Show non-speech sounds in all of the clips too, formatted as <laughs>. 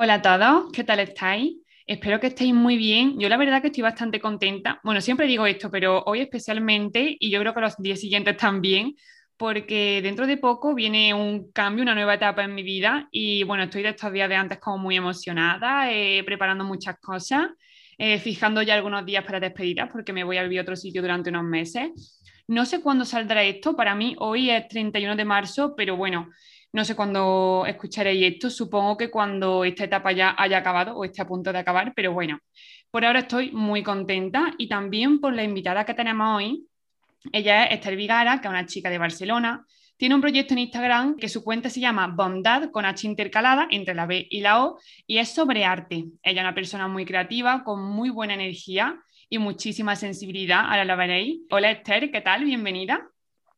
Hola a todos, ¿qué tal estáis? Espero que estéis muy bien. Yo la verdad que estoy bastante contenta. Bueno, siempre digo esto, pero hoy especialmente, y yo creo que los días siguientes también, porque dentro de poco viene un cambio, una nueva etapa en mi vida y bueno, estoy de estos días de antes como muy emocionada, eh, preparando muchas cosas, eh, fijando ya algunos días para despedidas porque me voy a vivir a otro sitio durante unos meses. No sé cuándo saldrá esto, para mí hoy es 31 de marzo, pero bueno, no sé cuándo escucharéis esto, supongo que cuando esta etapa ya haya acabado o esté a punto de acabar, pero bueno, por ahora estoy muy contenta y también por la invitada que tenemos hoy. Ella es Esther Vigara, que es una chica de Barcelona. Tiene un proyecto en Instagram que su cuenta se llama Bondad con H intercalada entre la B y la O y es sobre arte. Ella es una persona muy creativa, con muy buena energía y muchísima sensibilidad. Ahora la veréis. Hola Esther, ¿qué tal? Bienvenida.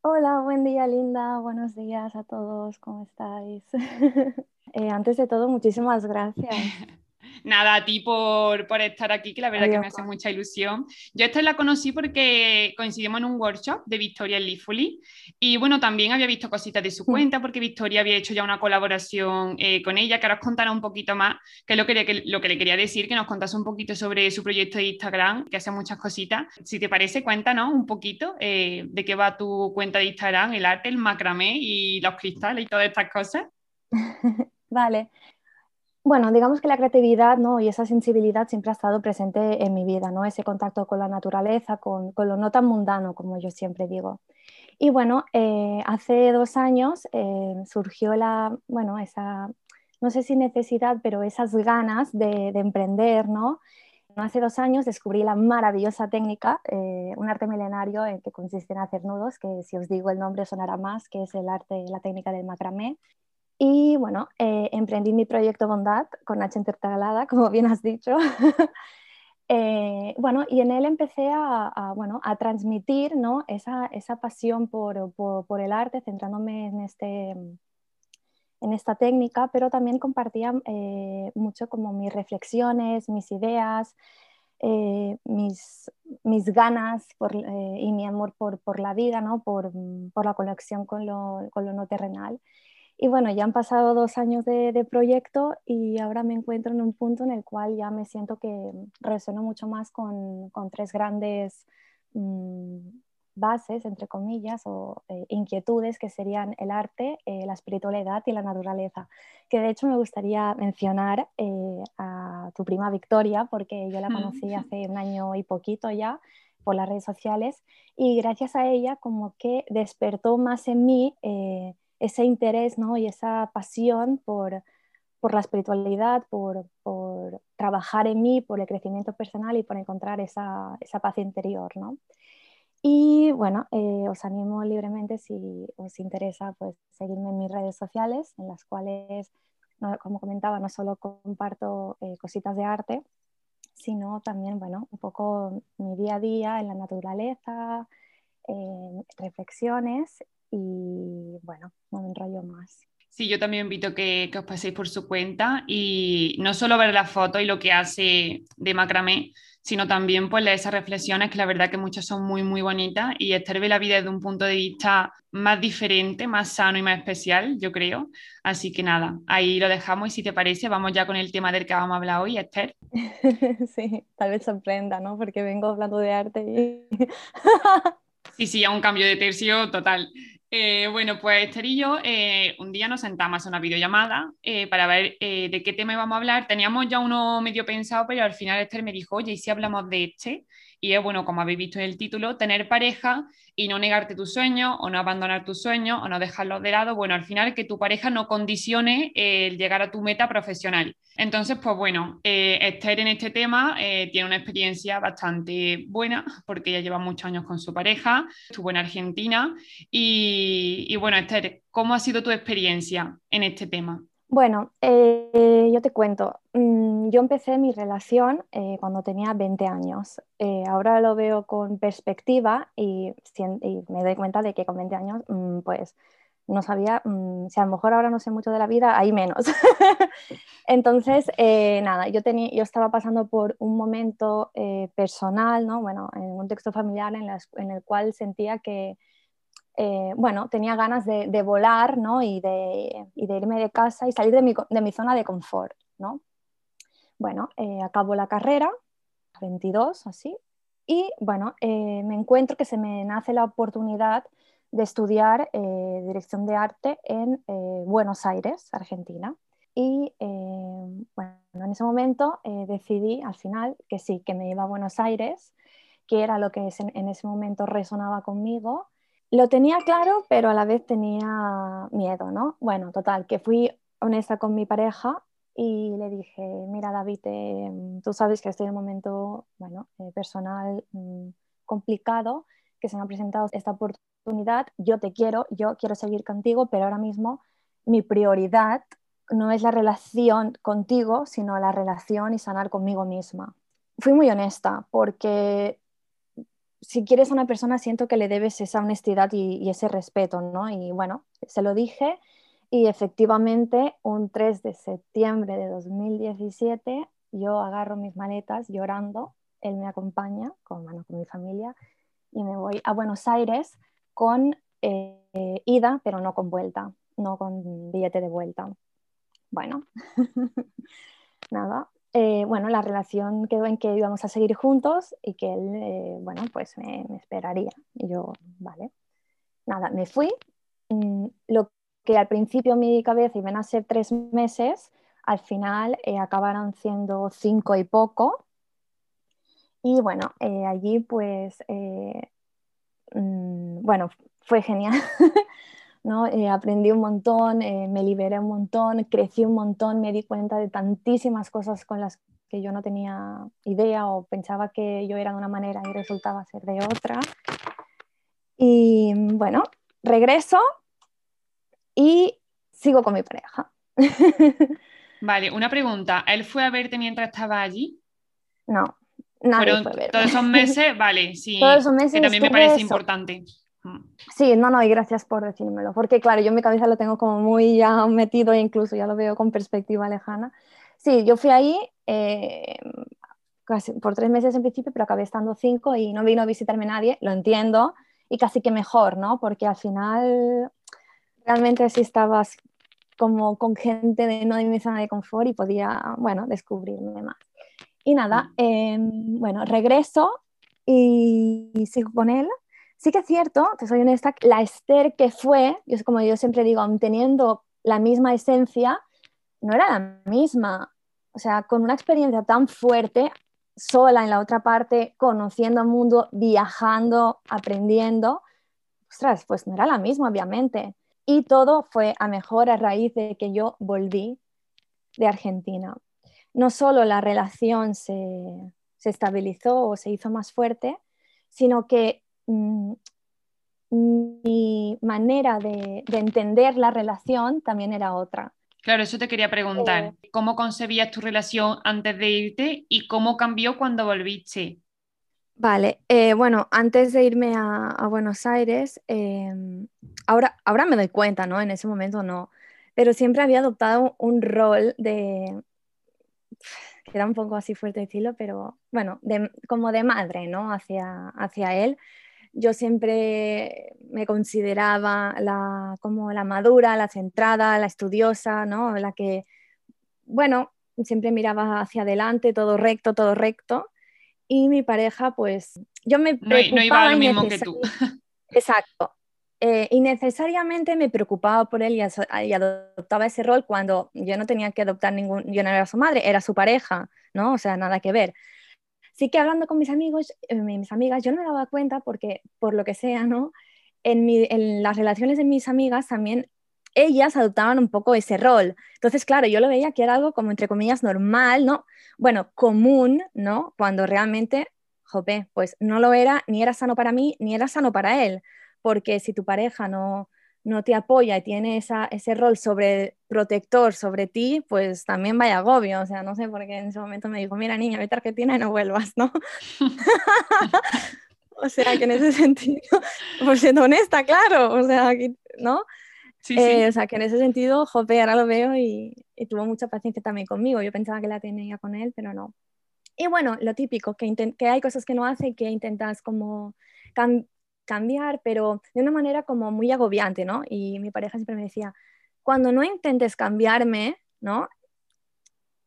Hola, buen día Linda, buenos días a todos, ¿cómo estáis? <laughs> Eh, antes de todo, muchísimas gracias. <laughs> Nada, a ti por, estar aquí, que la verdad que me hace mucha ilusión. Yo esta la conocí porque coincidimos en un workshop de Victoria Lifuli y bueno, también había visto cositas de su cuenta porque Victoria había hecho ya una colaboración eh, con ella, que ahora os contará un poquito más, que es lo que, lo que le quería decir, que nos contase un poquito sobre su proyecto de Instagram, que hace muchas cositas. Si te parece, cuéntanos un poquito eh, de qué va tu cuenta de Instagram, el arte, el macramé y los cristales y todas estas cosas. <laughs> vale. Bueno, digamos que la creatividad ¿no? y esa sensibilidad siempre ha estado presente en mi vida, ¿no? ese contacto con la naturaleza, con, lo no tan mundano, como yo siempre digo. Y bueno, eh, hace dos años eh, surgió la, bueno, esa, no sé si necesidad, pero esas ganas de, emprender, ¿no? Hace dos años descubrí la maravillosa técnica, eh, un arte milenario en que consiste en hacer nudos, que si os digo el nombre sonará más, que es el arte, la técnica del macramé. Y bueno, eh, emprendí mi proyecto Bondad con H intercalada, <laughs> como bien has dicho. <laughs> Eh, bueno, y en él empecé a, bueno, a transmitir ¿no? esa, esa pasión por, por, el arte, centrándome en, este, en esta técnica, pero también compartía eh, mucho como mis reflexiones, mis ideas, mis, mis, ganas por, y mi amor por, por la vida, ¿no? por, por la conexión con lo, con lo no terrenal. Y bueno, ya han pasado dos años de, proyecto y ahora me encuentro en un punto en el cual ya me siento que resueno mucho más con, con tres grandes mm, bases, entre comillas, o eh, inquietudes que serían el arte, eh, la espiritualidad y la naturaleza. Que de hecho me gustaría mencionar eh, a tu prima Victoria, porque yo la conocí <laughs> hace un año y poquito ya por las redes sociales y gracias a ella como que despertó más en mí ese interés ¿no? y esa pasión por, por la espiritualidad, por, por, trabajar en mí, por el crecimiento personal y por encontrar esa, esa paz interior. ¿no? Y bueno, eh, os animo libremente si os interesa pues, seguirme en mis redes sociales, en las cuales, como comentaba, no solo comparto eh, cositas de arte, sino también, bueno, un poco mi día a día en la naturaleza, reflexiones y bueno, no me enrollo más. Sí, yo también invito que, que os paséis por su cuenta y no solo ver la foto y lo que hace de macramé, sino también pues leer esas reflexiones que la verdad que muchas son muy muy bonitas y Esther ve la vida desde un punto de vista más diferente, más sano y más especial, yo creo. Así que nada, ahí lo dejamos y si te parece vamos ya con el tema del que vamos a hablar hoy, Esther. <laughs> Sí, tal vez sorprenda, ¿no? Porque vengo hablando de arte y... Sí, sí, a un cambio de tercio total. Eh, bueno, pues Esther y yo eh, un día nos sentamos a una videollamada eh, para ver de qué tema íbamos a hablar. Teníamos ya uno medio pensado, pero al final Esther me dijo, oye, ¿y si hablamos de este? Y es, bueno, como habéis visto en el título, tener pareja y no negarte tus sueños o no abandonar tus sueños o no dejarlos de lado. Bueno, al final que tu pareja no condicione el llegar a tu meta profesional. Entonces, pues bueno, eh, Esther en este tema eh, tiene una experiencia bastante buena porque ella lleva muchos años con su pareja, estuvo en Argentina. Y, y bueno, Esther, ¿cómo ha sido tu experiencia en este tema? Bueno, eh, yo te cuento, mm, yo empecé mi relación eh, cuando tenía 20 años. Eh, ahora lo veo con perspectiva y, me doy cuenta de que con 20 años, mm, pues no sabía, mm, si a lo mejor ahora no sé mucho de la vida, hay menos. <laughs> Entonces, nada, yo, tenía, yo estaba pasando por un momento personal, ¿no? Bueno, en un contexto familiar en el cual sentía que eh, bueno, tenía ganas de, volar ¿no? y, de, irme de casa y salir de mi, zona de confort. ¿no? bueno, eh, acabo la carrera, 22, así, y bueno, eh, me encuentro que se me nace la oportunidad de estudiar dirección de arte en Buenos Aires, Argentina. Y bueno, en ese momento decidí al final que sí, que me iba a Buenos Aires, que era lo que en ese momento resonaba conmigo. Lo tenía claro, pero a la vez tenía miedo, ¿no? Bueno, total, que fui honesta con mi pareja y le dije, mira David, eh, tú sabes que estoy en un momento bueno, eh, personal mm, complicado, que se me ha presentado esta oportunidad, yo te quiero, yo quiero seguir contigo, pero ahora mismo mi prioridad no es la relación contigo, sino la relación y sanar conmigo misma. Fui muy honesta porque si quieres a una persona siento que le debes esa honestidad y, ese respeto, ¿no? Y bueno, se lo dije y efectivamente, un 3 de septiembre de 2017, yo agarro mis maletas llorando, él me acompaña con, bueno, con mi familia y me voy a Buenos Aires con eh, ida, pero no con vuelta, no con billete de vuelta. Bueno, <laughs> nada. Eh, bueno, la relación quedó en que íbamos a seguir juntos y que él, eh, bueno, pues me, esperaría. Y yo, vale. Nada, me fui. Mm, lo que al principio mi cabeza iban a ser tres meses, al final eh, acabaron siendo cinco y poco. Y bueno, allí pues, mm, bueno, fue genial. <laughs> ¿no? aprendí un montón, me liberé un montón, crecí un montón, me di cuenta de tantísimas cosas con las que yo no tenía idea o pensaba que yo era de una manera y resultaba ser de otra. Y bueno, regreso y sigo con mi pareja. <laughs> Vale, una pregunta. ¿Él fue a verte mientras estaba allí? No, nadie fue a verme. Todos esos meses, <laughs> vale, sí. Todos esos meses que también me parece importante. Sí, no, no, y gracias por decírmelo, porque claro, yo en mi cabeza lo tengo como muy ya metido e incluso ya lo veo con perspectiva lejana. Sí, yo fui ahí eh, casi por tres meses en principio, pero acabé estando cinco y no vino a visitarme nadie, lo entiendo, y casi que mejor, ¿no? Porque al final realmente así estabas como con gente de no de mi zona de confort y podía, bueno, descubrirme más. Y nada, mm. em, bueno, regreso y, sigo con él. Sí que es cierto, te soy honesta, la Esther que fue, yo, como yo siempre digo, teniendo la misma esencia, no era la misma. O sea, con una experiencia tan fuerte, sola en la otra parte, conociendo el mundo, viajando, aprendiendo, ostras, pues no era la misma, obviamente. Y todo fue a mejor a raíz de que yo volví de Argentina. No solo la relación se, estabilizó o se hizo más fuerte, sino que mm, mi manera de, entender la relación también era otra. Claro, eso te quería preguntar. Eh, ¿Cómo concebías tu relación antes de irte y cómo cambió cuando volviste? Vale, eh, bueno, antes de irme a, Buenos Aires, em, ahora, ahora me doy cuenta, ¿no? En ese momento no, pero siempre había adoptado un rol de, que era un poco así fuerte decirlo, pero bueno, como de madre, ¿no? Hacia, hacia él. Yo siempre me consideraba la, como la madura, la centrada, la estudiosa, ¿no? La que, bueno, siempre miraba hacia adelante, todo recto, todo recto y mi pareja, pues yo me preocupaba. No, iba lo mismo que tú. <laughs> Exacto. Eh, innecesariamente me preocupaba por él y, adoptaba ese rol cuando yo no tenía que adoptar ningún, yo no era su madre, era su pareja, ¿no? O sea, nada que ver. Sí que hablando con mis amigos, eh, mis amigas, yo no me daba cuenta porque, por lo que sea, ¿no? En, las relaciones de mis amigas también ellas adoptaban un poco ese rol. Entonces, claro, yo lo veía que era algo como entre comillas normal, ¿no? Bueno, común, ¿no? Cuando realmente, jope, pues no lo era, ni era sano para mí, ni era sano para él. Porque si tu pareja no, no te apoya y tiene esa, ese rol sobre protector sobre ti, pues también vaya agobio. O sea, no sé, porque en ese momento me dijo, mira niña, vete a Argentina y no vuelvas, ¿no? <laughs> o sea, que en ese <laughs> sentido, por siendo honesta, claro, o sea, ¿no? Eh, o sea, que en ese sentido, Jope, ahora lo veo y, tuvo mucha paciencia también conmigo. Yo pensaba que la tenía con él, pero no. Y bueno, lo típico, que, que hay cosas que no hace y que intentas como cambiar, pero de una manera como muy agobiante, ¿no? Y mi pareja siempre me decía, cuando no intentes cambiarme, ¿no?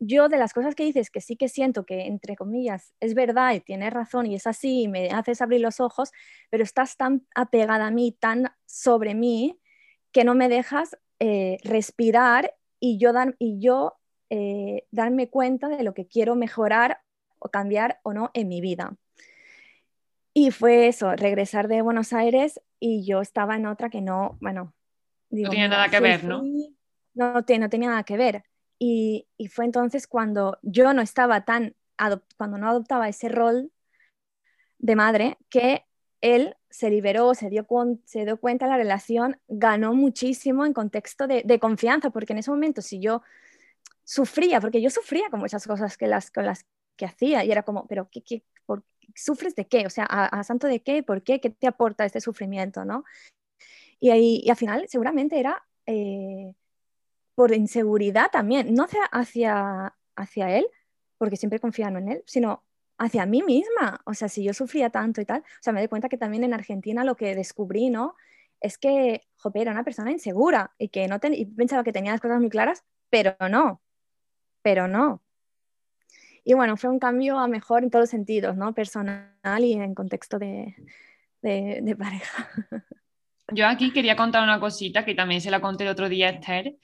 yo de las cosas que dices que sí que siento que, entre comillas, es verdad y tienes razón y es así y me haces abrir los ojos, pero estás tan apegada a mí, tan sobre mí, que no me dejas eh, respirar y yo, dan, y yo eh, darme cuenta de lo que quiero mejorar o cambiar o no en mi vida. Y fue eso, regresar de Buenos Aires y yo estaba en otra que no, bueno. no tenía nada que ver, ¿no? No, no tenía nada que ver. Y, fue entonces cuando yo no estaba tan, cuando no adoptaba ese rol de madre, que él se liberó, se dio, se dio cuenta, la relación ganó muchísimo en contexto de, confianza, porque en ese momento si yo sufría, porque yo sufría con muchas cosas que las, con las que hacía, y era como, pero ¿qué, qué, por, ¿sufres de qué? O sea, ¿a, santo de qué? ¿Por qué? ¿Qué te aporta este sufrimiento? ¿no? Y, ahí, y al final seguramente era eh, por inseguridad también, no hacia, hacia, él, porque siempre confiaba en él, sino hacia mí misma. O sea, si yo sufría tanto y tal, o sea, me doy cuenta que también en Argentina lo que descubrí, ¿no? Es que, joder, era una persona insegura y que no pensaba que tenía las cosas muy claras, pero no, pero no. Y bueno, fue un cambio a mejor en todos los sentidos, ¿no? Personal y en contexto de, de, de pareja. <laughs> Yo aquí quería contar una cosita que también se la conté el otro día a Esther,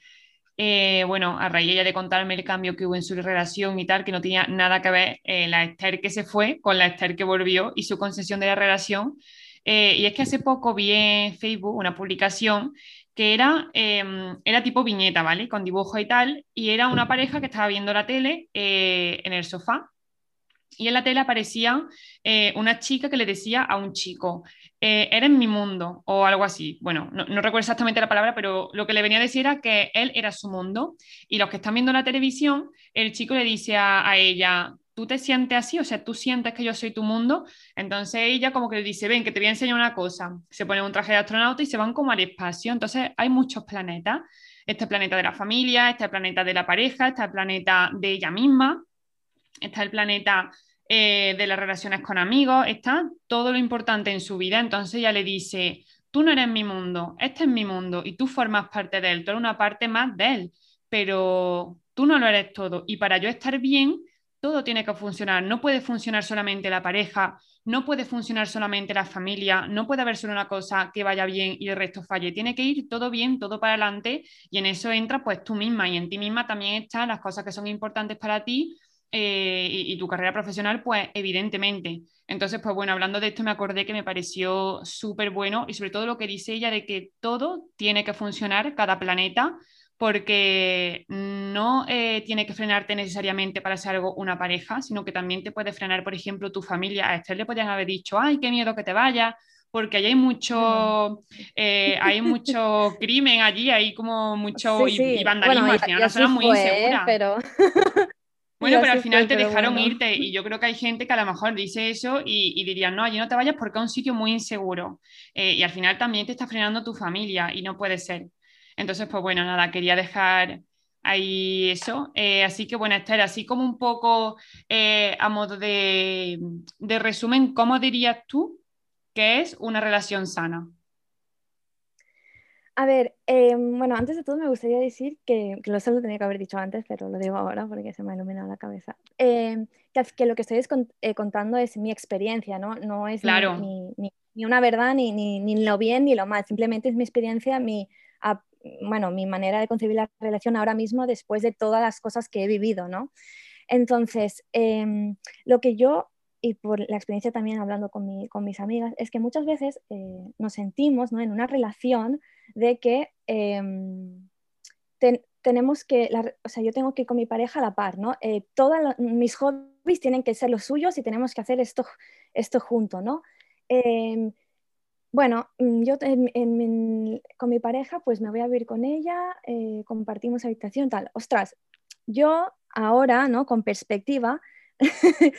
eh, bueno, a raíz ella de contarme el cambio que hubo en su relación y tal, que no tenía nada que ver eh, la Esther que se fue con la Esther que volvió y su concesión de la relación. Eh, y es que hace poco vi en Facebook una publicación que era, em, era tipo viñeta, ¿vale? Con dibujo y tal, y era una pareja que estaba viendo la tele en el sofá y en la tele aparecía una chica que le decía a un chico, eh, eres mi mundo o algo así. Bueno, no, recuerdo exactamente la palabra, pero lo que le venía a decir era que él era su mundo y los que están viendo la televisión, el chico le dice a, ella, ¿tú te sientes así? O sea, ¿tú sientes que yo soy tu mundo? Entonces ella como que le dice, ven, que te voy a enseñar una cosa. Se pone un traje de astronauta y se van como al espacio. Entonces hay muchos planetas. Este planeta de la familia, este planeta de la pareja, este planeta de ella misma, está el planeta eh, de las relaciones con amigos, está todo lo importante en su vida. Entonces ella le dice, tú no eres mi mundo, este es mi mundo y tú formas parte de él, tú eres una parte más de él, pero tú no lo eres todo. Y para yo estar bien, todo tiene que funcionar. No puede funcionar solamente la pareja, no puede funcionar solamente la familia, no puede haber solo una cosa que vaya bien y el resto falle. Tiene que ir todo bien, todo para adelante y en eso entra pues tú misma y en ti misma también están las cosas que son importantes para ti eh, y, tu carrera profesional, pues evidentemente. Entonces, pues bueno, hablando de esto me acordé que me pareció súper bueno y sobre todo lo que dice ella de que todo tiene que funcionar, cada planeta, porque no eh, tiene que frenarte necesariamente para ser algo una pareja, sino que también te puede frenar, por ejemplo, tu familia. A Esther le podían haber dicho, ay, qué miedo que te vayas, porque allí hay mucho, eh, hay mucho <laughs> crimen allí, hay como mucho Y, vandalismo, al final una muy insegura. Pero... <laughs> Bueno, pero al final te dejaron irte y yo creo que hay gente que a lo mejor dice eso y, y diría, no, allí no te vayas porque es un sitio muy inseguro. Eh, y al final también te está frenando tu familia y no puede ser. Entonces, pues bueno, nada, quería dejar ahí eso. Eh, así que bueno, Esther, así como un poco eh, a modo de, de resumen, ¿cómo dirías tú que es una relación sana? A ver, em, bueno, antes de todo me gustaría decir que, que eso lo tenía que haber dicho antes, pero lo digo ahora porque se me ha iluminado la cabeza. Em, que, lo que estoy eh, contando es mi experiencia, ¿no? No es ni, ni, una verdad, ni, ni, lo bien ni lo mal, simplemente es mi experiencia, mi, bueno, mi manera de concebir la relación ahora mismo después de todas las cosas que he vivido, ¿no? Entonces, em, lo que yo y por la experiencia también hablando con, mi, con mis amigas, es que muchas veces eh, nos sentimos ¿no? en una relación de que em, tenemos que, o sea, yo tengo que ir con mi pareja a la par, ¿no? Eh, todos mis hobbies tienen que ser los suyos y tenemos que hacer esto, esto junto, ¿no? Bueno, mm, yo con mi pareja pues me voy a vivir con ella, eh, compartimos habitación, tal. Ostras, yo ahora, ¿no? Con perspectiva, <laughs>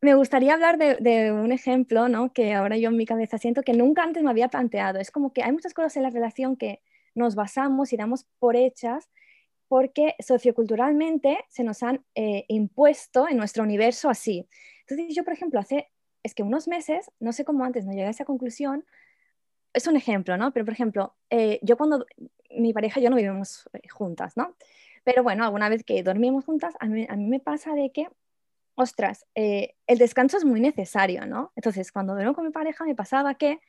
me gustaría hablar de, un ejemplo, ¿no? Que ahora yo en mi cabeza siento que nunca antes me había planteado. Es como que hay muchas cosas en la relación que nos basamos y damos por hechas porque socioculturalmente se nos han eh, impuesto en nuestro universo así. Entonces yo, por ejemplo, hace, es que unos meses, no sé cómo antes no llegué a esa conclusión, es un ejemplo, ¿no? Pero, por ejemplo, eh, yo cuando mi pareja y yo no vivimos eh, juntas, ¿no? Pero bueno, alguna vez que dormimos juntas, a mí, a mí me pasa de que, ostras, eh, el descanso es muy necesario, ¿no? Entonces, cuando duermo con mi pareja, me pasaba que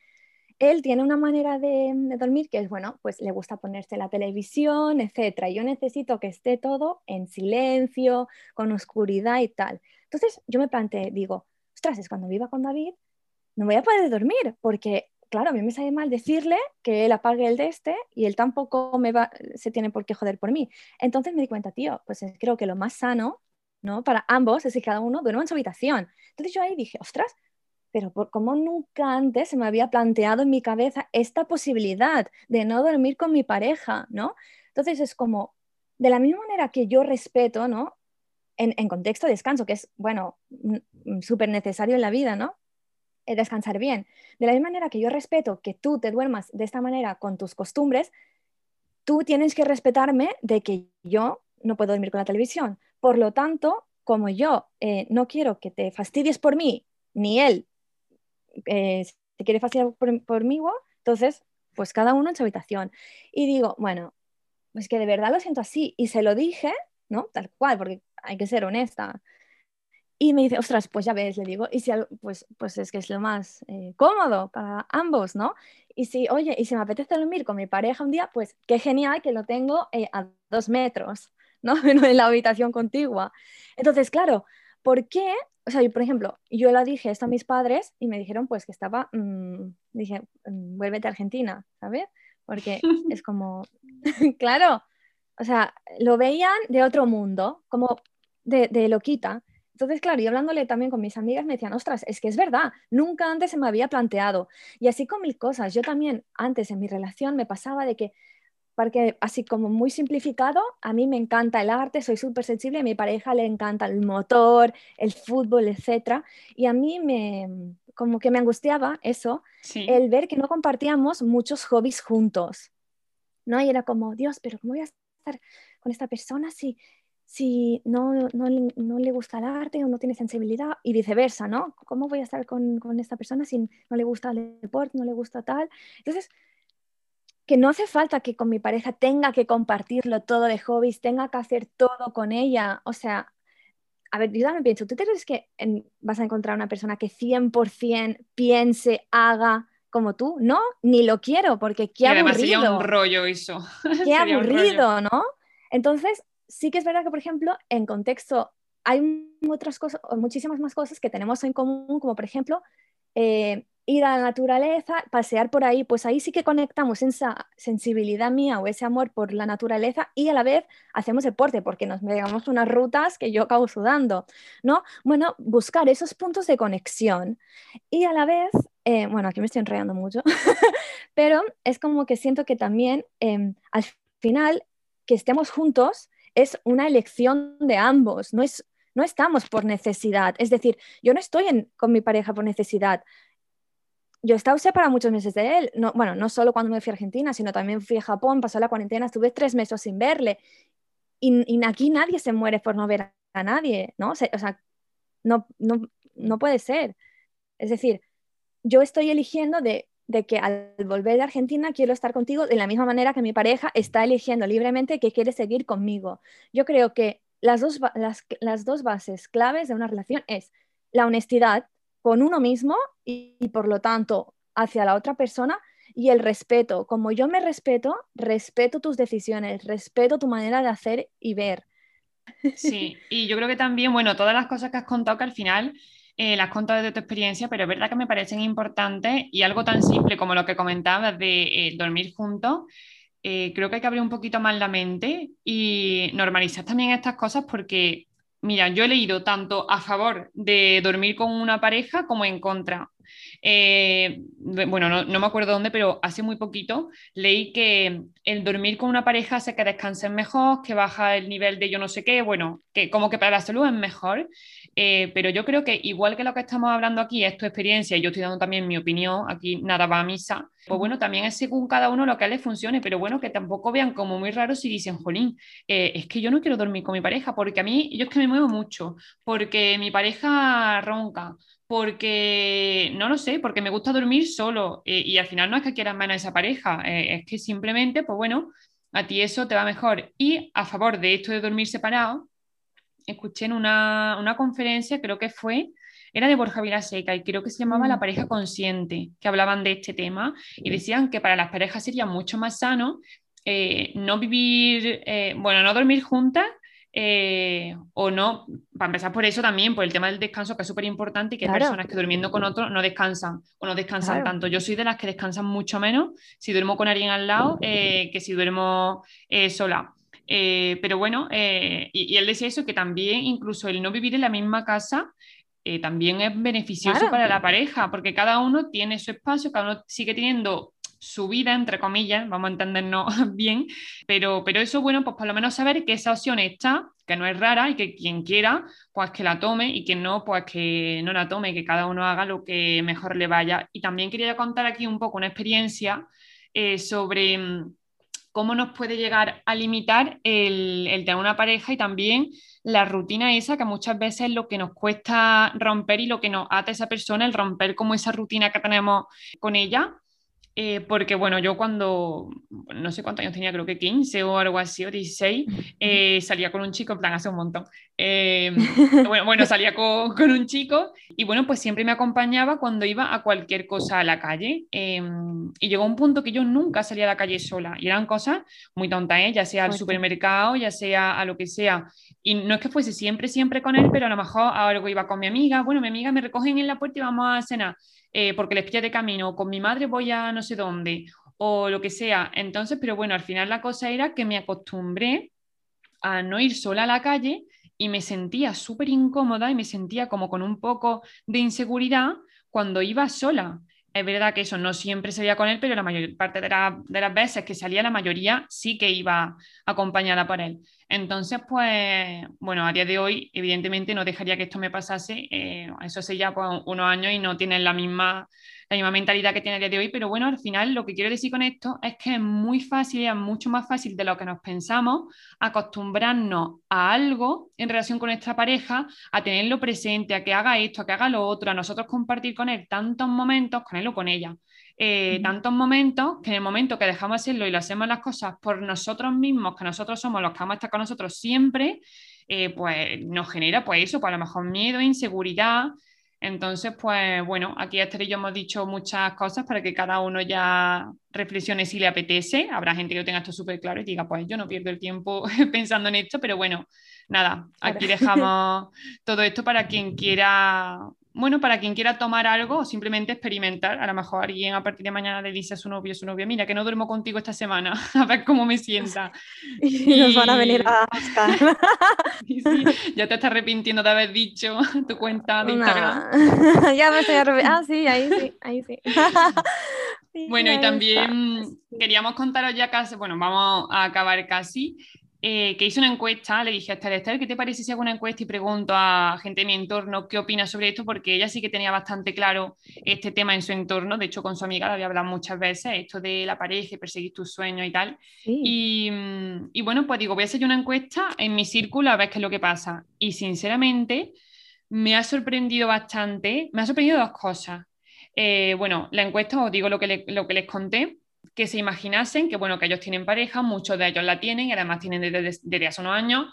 él tiene una manera de, dormir que es, bueno, pues le gusta ponerse la televisión, etcétera. Yo necesito que esté todo en silencio, con oscuridad y tal. Entonces yo me planteé, digo, ostras, es cuando viva con David, no voy a poder dormir, porque, claro, a mí me sale mal decirle que él apague el de este y él tampoco me va, se tiene por qué joder por mí. Entonces me di cuenta, tío, pues creo que lo más sano, ¿no? Para ambos es que cada uno duerma en su habitación. Entonces yo ahí dije, ostras, pero por, como nunca antes se me había planteado en mi cabeza esta posibilidad de no dormir con mi pareja, ¿no? Entonces es como, de la misma manera que yo respeto, ¿no? En, contexto de descanso, que es, bueno, súper necesario en la vida, ¿no? Eh, descansar bien. De la misma manera que yo respeto que tú te duermas de esta manera con tus costumbres, tú tienes que respetarme de que yo no puedo dormir con la televisión. Por lo tanto, como yo eh, no quiero que te fastidies por mí, ni él eh, se quiere fastidiar por, por mí, entonces, pues cada uno en su habitación. Y digo, bueno, pues que de verdad lo siento así. Y se lo dije, ¿no? Tal cual, porque hay que ser honesta. Y me dice, ostras, pues ya ves, le digo, y si pues, pues es que es lo más eh, cómodo para ambos, ¿no? Y si, oye, y si me apetece dormir con mi pareja un día, pues qué genial que lo tengo eh, a dos metros, ¿no? <laughs> en la habitación contigua. Entonces, claro, ¿por qué o sea, yo, por ejemplo, yo la dije esto a mis padres y me dijeron pues que estaba, mm, dije, mm, vuélvete a Argentina, ¿sabes? Porque <laughs> es como, <laughs> claro, o sea, lo veían de otro mundo, como de, de loquita. Entonces, claro, y hablándole también con mis amigas me decían, ostras, es que es verdad, nunca antes se me había planteado. Y así con mil cosas, yo también antes en mi relación me pasaba de que porque así como muy simplificado, a mí me encanta el arte, soy súper sensible, a mi pareja le encanta el motor, el fútbol, etc. Y a mí me, como que me angustiaba eso, el ver que no compartíamos muchos hobbies juntos, ¿no? Y era como, Dios, pero ¿cómo voy a estar con esta persona si, si no, no, no, le gusta el arte o no tiene sensibilidad y viceversa, ¿no? ¿Cómo voy a estar con, con esta persona si no le gusta el deporte, no le gusta tal? Entonces, que no hace falta que con mi pareja tenga que compartirlo todo de hobbies, tenga que hacer todo con ella. O sea, a ver, yo también pienso, ¿tú te crees que vas a encontrar una persona que 100% piense, haga como tú? No, ni lo quiero, porque qué aburrido. Además sería un rollo eso. <laughs> Qué <laughs> aburrido, ¿no? Entonces, sí que es verdad que, por ejemplo, en contexto hay otras cosas, muchísimas más cosas que tenemos en común, como por ejemplo, eh, ir a la naturaleza, pasear por ahí, pues ahí sí que conectamos esa sensibilidad mía o ese amor por la naturaleza y a la vez hacemos deporte porque nos pegamos unas rutas que yo acabo sudando, ¿no? Bueno, buscar esos puntos de conexión y a la vez, eh, bueno, aquí me estoy enredando mucho, <laughs> pero es como que siento que también em, al final que estemos juntos es una elección de ambos, no es no estamos por necesidad. Es decir, yo no estoy con mi pareja por necesidad yo he estado para muchos meses de él. No, bueno, no solo cuando me fui a Argentina, sino también fui a Japón, pasó la cuarentena, estuve tres meses sin verle. Y, aquí nadie se muere por no ver a nadie, ¿no? O sea, no, no, no puede ser. Es decir, yo estoy eligiendo de, que al volver de Argentina quiero estar contigo de la misma manera que mi pareja está eligiendo libremente que quiere seguir conmigo. Yo creo que las dos, las, dos bases claves de una relación es la honestidad con uno mismo y, por lo tanto hacia la otra persona y el respeto. Como yo me respeto, respeto tus decisiones, respeto tu manera de hacer y ver. Sí, y yo creo que también, bueno, todas las cosas que has contado que al final eh, las has contado de tu experiencia, pero es verdad que me parecen importantes y algo tan simple como lo que comentabas de eh, dormir juntos, eh, creo que hay que abrir un poquito más la mente y normalizar también estas cosas porque Mira, yo he leído tanto a favor de dormir con una pareja como en contra. Eh, bueno, no, me acuerdo dónde, pero hace muy poquito leí que el dormir con una pareja hace que descansen mejor, que baja el nivel de yo no sé qué, bueno, que como que para la salud es mejor. Eh, pero yo creo que igual que lo que estamos hablando aquí es tu experiencia y yo estoy dando también mi opinión, aquí nada va a misa, pues bueno, también es según cada uno lo que le funcione, pero bueno, que tampoco vean como muy raro si dicen, jolín, eh, es que yo no quiero dormir con mi pareja, porque a mí, yo es que me muevo mucho, porque mi pareja ronca, porque, no lo sé, porque me gusta dormir solo eh, y al final no es que quieran menos a esa pareja, es que simplemente, pues bueno, a ti eso te va mejor. Y a favor de esto de dormir separado, escuché en una, una conferencia, creo que fue, era de Borja Vilaseca y creo que se llamaba La mm. pareja consciente, que hablaban de este tema y decían que para las parejas sería mucho más sano eh, no vivir, eh, bueno, no dormir juntas eh, o no, para empezar por eso también, por el tema del descanso, que es súper importante y que hay personas que durmiendo con otros no descansan o no descansan tanto. Yo soy de las que descansan mucho menos si duermo con alguien al lado eh, que si duermo eh, sola. pero bueno, y, él decía eso, que también incluso el no vivir en la misma casa también es beneficioso para la pareja, porque cada uno tiene su espacio, cada uno sigue teniendo su vida, entre comillas, vamos a entendernos <laughs> bien, pero, pero eso, bueno, pues por lo menos saber que esa opción está, que no es rara y que quien quiera, pues que la tome y quien no, pues que no la tome, que cada uno haga lo que mejor le vaya. Y también quería contar aquí un poco una experiencia eh, sobre mm, cómo nos puede llegar a limitar el, el tener una pareja y también la rutina esa que muchas veces es lo que nos cuesta romper y lo que nos ata a esa persona, el romper como esa rutina que tenemos con ella eh, porque bueno, yo cuando, no sé cuántos años tenía, creo que 15 o algo así, o 16, eh, salía con un chico, en plan hace un montón. Eh, <laughs> bueno, bueno, salía con, con, un chico y bueno, pues siempre me acompañaba cuando iba a cualquier cosa a la calle. y llegó un punto que yo nunca salía a la calle sola y eran cosas muy tontas, ya sea al supermercado, ya sea a lo que sea. Y no es que fuese siempre, siempre con él, pero a lo mejor algo iba con mi amiga, bueno, mi amiga me recogen en la puerta y vamos a cenar eh, porque les pilla de camino, con mi madre voy a no sé dónde, o lo que sea. Entonces, pero bueno, al final la cosa era que me acostumbré a no ir sola a la calle y me sentía súper incómoda y me sentía como con un poco de inseguridad cuando iba sola. Es verdad que eso no siempre salía con él, pero la mayor parte de, de, las veces que salía, la mayoría sí que iba acompañada por él. Entonces, pues, bueno, a día de hoy, evidentemente, no dejaría que esto me pasase. Eh, eso hace ya pues, unos años y no tienen la misma, la misma mentalidad que tiene a día de hoy. Pero bueno, al final, lo que quiero decir con esto es que es muy fácil, es mucho más fácil de lo que nos pensamos, acostumbrarnos a algo en relación con nuestra pareja, a tenerlo presente, a que haga esto, a que haga lo otro, a nosotros compartir con él tantos momentos, con él o con ella. Eh, tantos momentos que en el momento que dejamos de hacerlo y lo hacemos las cosas por nosotros mismos, que nosotros somos los que vamos a estar con nosotros siempre, eh, pues nos genera pues eso, pues a lo mejor miedo, inseguridad. Entonces, pues bueno, aquí Esther y yo hemos dicho muchas cosas para que cada uno ya reflexione si le apetece. Habrá gente que lo tenga esto súper claro y diga, pues yo no pierdo el tiempo <laughs> pensando en esto, pero bueno, nada, aquí <laughs> dejamos todo esto para quien quiera bueno, para quien quiera tomar algo o simplemente experimentar, a lo mejor alguien a partir de mañana le dice a su novio o su novia, mira, que no duermo contigo esta semana, <laughs> a ver cómo me sienta. <laughs> y, nos van a venir a <laughs> buscar. ya te estás arrepintiendo de haber dicho tu cuenta de Instagram. ya me estoy arrepintiendo. Ah, sí, ahí sí, ahí sí. bueno, y también queríamos contaros ya casi, bueno, vamos a acabar casi, eh, que hice una encuesta, le dije a Esther, Esther, ¿qué te parece si hago una encuesta y pregunto a gente de mi entorno qué opina sobre esto? Porque ella sí que tenía bastante claro este tema en su entorno, de hecho con su amiga le había hablado muchas veces, esto de la pareja, perseguir tus sueños y tal. Y, y, bueno, pues digo, voy a hacer una encuesta en mi círculo a ver qué es lo que pasa. Y sinceramente me ha sorprendido bastante, me ha sorprendido dos cosas. Eh, bueno, la encuesta, os digo lo que, lo que les conté, que se imaginasen que, bueno, que ellos tienen pareja, muchos de ellos la tienen y además tienen desde, desde hace unos años,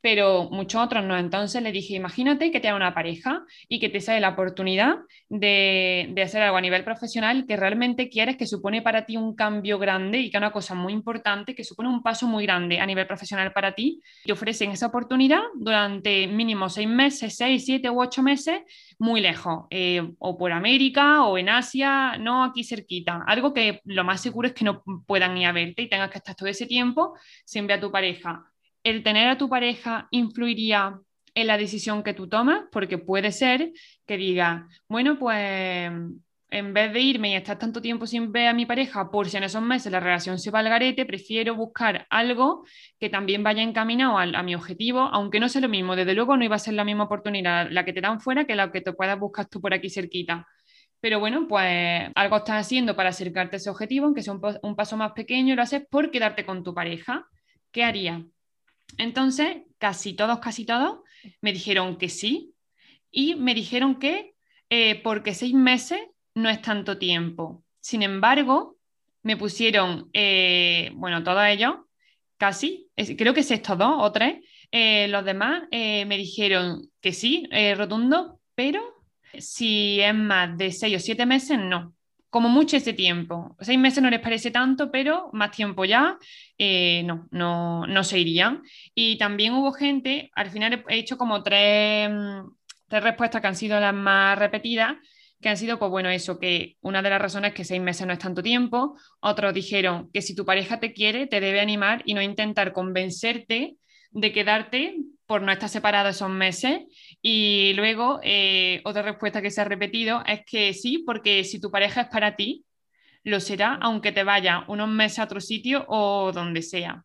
pero muchos otros no. Entonces le dije, imagínate que te una pareja y que te sale la oportunidad de, hacer algo a nivel profesional que realmente quieres, que supone para ti un cambio grande y que es una cosa muy importante, que supone un paso muy grande a nivel profesional para ti. Te ofrecen esa oportunidad durante mínimo seis meses, seis, siete u ocho meses, muy lejos, eh, o por América o en Asia, no aquí cerquita. Algo que lo más seguro es que no puedan ir a verte y tengas que estar todo ese tiempo sin ver a tu pareja el tener a tu pareja influiría en la decisión que tú tomas, porque puede ser que diga, bueno, pues en vez de irme y estar tanto tiempo sin ver a mi pareja, por si en esos meses la relación se va al garete, prefiero buscar algo que también vaya encaminado a, a, mi objetivo, aunque no sea lo mismo. Desde luego no iba a ser la misma oportunidad la que te dan fuera que la que te puedas buscar tú por aquí cerquita. Pero bueno, pues algo estás haciendo para acercarte a ese objetivo, aunque sea un, un paso más pequeño, lo haces por quedarte con tu pareja. ¿Qué harías? Entonces, casi todos, casi todos me dijeron que sí y me dijeron que eh, porque seis meses no es tanto tiempo. Sin embargo, me pusieron, eh, bueno, todos ellos, casi, creo que es estos dos o tres. Eh, los demás me dijeron que sí, rotundo, pero si es más de seis o siete meses, no. Como mucho ese tiempo. Seis meses no les parece tanto, pero más tiempo ya, no, no, no se irían. Y también hubo gente, al final he hecho como tres, mm, tres respuestas que han sido las más repetidas, que han sido, pues bueno, eso, que una de las razones es que seis meses no es tanto tiempo, otros dijeron que si tu pareja te quiere, te debe animar y no intentar convencerte de quedarte por no estar separado esos meses. Y luego, eh, otra respuesta que se ha repetido es que sí, porque si tu pareja es para ti, lo será, aunque te vaya unos meses a otro sitio o donde sea.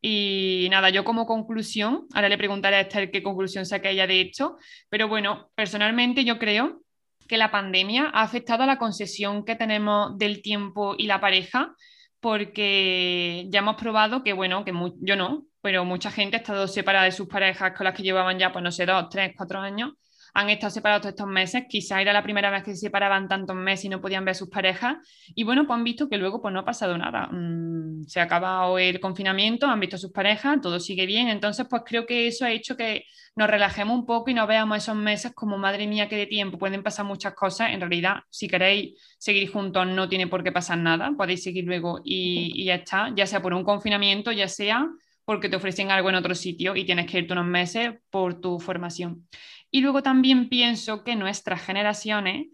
Y nada, yo como conclusión, ahora le preguntaré a Esther qué conclusión saca ella de esto, pero bueno, personalmente yo creo que la pandemia ha afectado a la concesión que tenemos del tiempo y la pareja, porque ya hemos probado que, bueno, que yo no, pero mucha gente ha estado separada de sus parejas con las que llevaban ya, pues no sé, dos, tres, cuatro años, han estado separados todos estos meses, quizá era la primera vez que se separaban tantos meses y no podían ver a sus parejas, y bueno, pues han visto que luego pues no ha pasado nada, mm, se ha acabado el confinamiento, han visto a sus parejas, todo sigue bien, entonces pues creo que eso ha hecho que nos relajemos un poco y no veamos esos meses como madre mía que de tiempo, pueden pasar muchas cosas, en realidad si queréis seguir juntos no tiene por qué pasar nada, podéis seguir luego y, y ya está, ya sea por un confinamiento, ya sea porque te ofrecen algo en otro sitio y tienes que irte unos meses por tu formación. Y luego también pienso que nuestras generaciones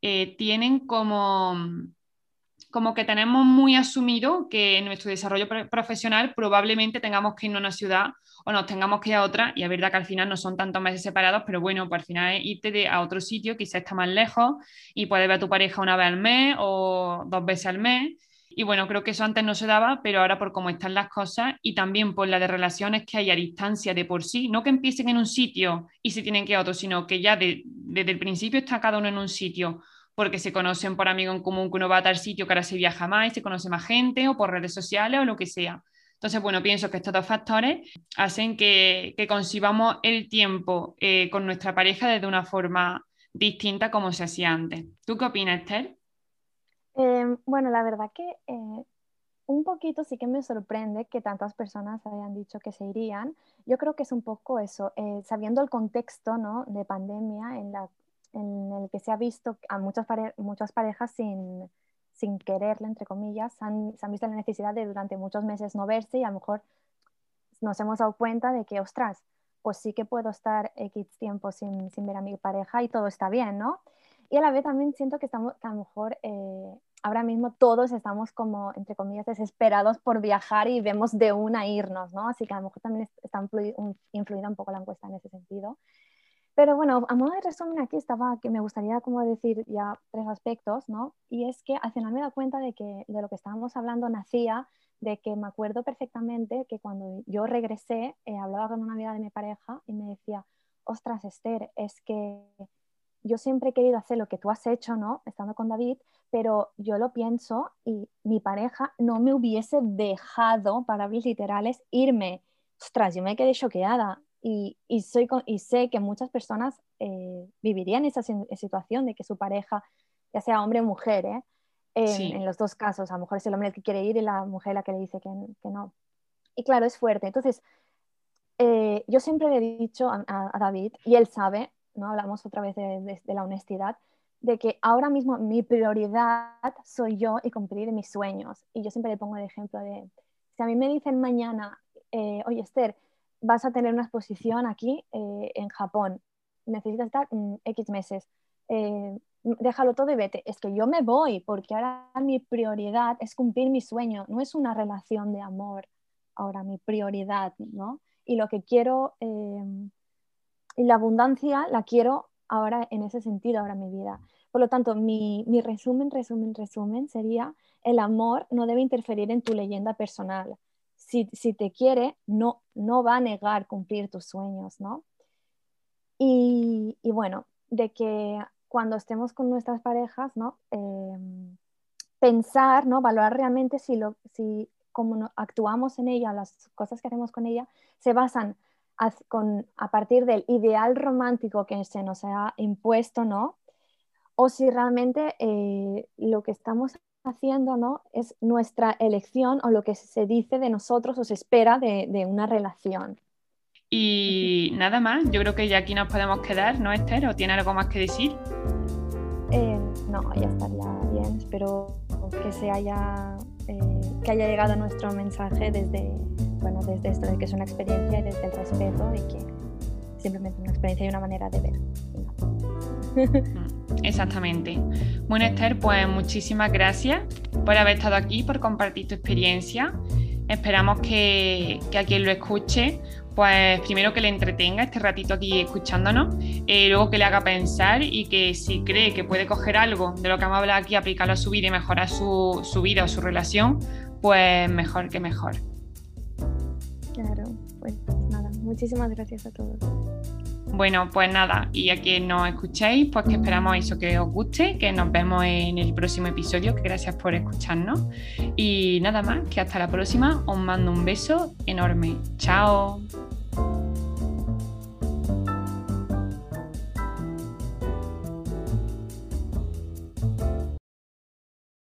eh, tienen como, como que tenemos muy asumido que en nuestro desarrollo profesional probablemente tengamos que ir a una ciudad o nos tengamos que ir a otra, y es verdad que al final no son tantos meses separados, pero bueno, pues al final es irte a otro sitio, quizás está más lejos, y puedes ver a tu pareja una vez al mes o dos veces al mes, y bueno, creo que eso antes no se daba, pero ahora por cómo están las cosas y también por la de relaciones que hay a distancia de por sí, no que empiecen en un sitio y se tienen que ir a otro, sino que ya desde el principio está cada uno en un sitio porque se conocen por amigo en común que uno va a tal sitio que ahora se viaja más y se conoce más gente o por redes sociales o lo que sea. Entonces, bueno, pienso que estos dos factores hacen que, que concibamos el tiempo eh, con nuestra pareja desde una forma distinta como se hacía antes. ¿Tú qué opinas, Esther? Em, bueno, la verdad que eh, un poquito sí que me sorprende que tantas personas hayan dicho que se irían. Yo creo que es un poco eso, eh, sabiendo el contexto ¿no? de pandemia en, la, el que se ha visto a muchas, parejas sin, sin quererle, entre comillas, han, se han visto la necesidad de durante muchos meses no verse y a lo mejor nos hemos dado cuenta de que, ostras, pues sí que puedo estar X tiempo sin ver a mi pareja y todo está bien, ¿no? Y a la vez también siento que, estamos, a lo mejor eh, ahora mismo todos estamos como, entre comillas, desesperados por viajar y vemos de una irnos, ¿no? Así que a lo mejor también está influida un poco la encuesta en ese sentido. Pero bueno, a modo de resumen aquí estaba que me gustaría como decir ya tres aspectos, ¿no? Y es que al final me he dado cuenta de que de lo que estábamos hablando nacía de que me acuerdo perfectamente que cuando yo regresé, eh, hablaba con una amiga de mi pareja y me decía, ostras, Esther, es que yo siempre he querido hacer lo que tú has hecho, ¿no? Estando con David, pero yo lo pienso y mi pareja no me hubiese dejado, para palabras literales, irme. Ostras, yo me quedé choqueada y, y, soy, y sé que muchas personas eh, vivirían esa situación de que su pareja, ya sea hombre o mujer, ¿eh? en, los dos casos, a lo mejor es el hombre el que quiere ir y la mujer la que le dice que, que no. Y claro, es fuerte. Entonces, eh, yo siempre le he dicho a David, y él sabe, ¿no? hablamos otra vez de, la honestidad, de que ahora mismo mi prioridad soy yo y cumplir mis sueños. Y yo siempre le pongo el ejemplo de, si a mí me dicen mañana, eh, oye Esther, vas a tener una exposición aquí eh, en Japón, necesitas estar X meses, eh, déjalo todo y vete. Es que yo me voy porque ahora mi prioridad es cumplir mi sueño, no es una relación de amor, ahora mi prioridad, ¿no? Y lo que quiero y la abundancia la quiero ahora en ese sentido, ahora en mi vida. Por lo tanto, mi, resumen, resumen, resumen sería, el amor no debe interferir en tu leyenda personal. Si, te quiere, no, no va a negar cumplir tus sueños, ¿no? Y, bueno, de que cuando estemos con nuestras parejas, ¿no? Em, pensar, ¿no? Valorar realmente si, lo, si cómo actuamos en ella, las cosas que hacemos con ella, se basan a, partir del ideal romántico que se nos ha impuesto, ¿no? O si realmente eh, lo que estamos haciendo ¿no? es nuestra elección o lo que se dice de nosotros o se espera de, una relación. Y nada más, yo creo que ya aquí nos podemos quedar, ¿no, Esther? ¿O tiene algo más que decir? Eh, no, ya estaría bien. Espero que se haya, eh, que haya llegado nuestro mensaje desde, bueno, desde esto de que es una experiencia y desde el respeto y que simplemente una experiencia y una manera de ver. Mm, exactamente. Bueno, Esther, pues muchísimas gracias por haber estado aquí, por compartir tu experiencia. Esperamos que, que a quien lo escuche, pues primero que le entretenga este ratito aquí escuchándonos, eh, luego que le haga pensar y que si cree que puede coger algo de lo que hemos hablado aquí, aplicarlo a su vida y mejorar su, su vida o su relación, pues mejor que mejor. Claro, pues nada, muchísimas gracias a todos. Bueno, pues nada, y a quien nos escuchéis, pues que esperamos eso que os guste, que nos vemos en el próximo episodio, que gracias por escucharnos. Y nada más, que hasta la próxima, os mando un beso enorme. Chao.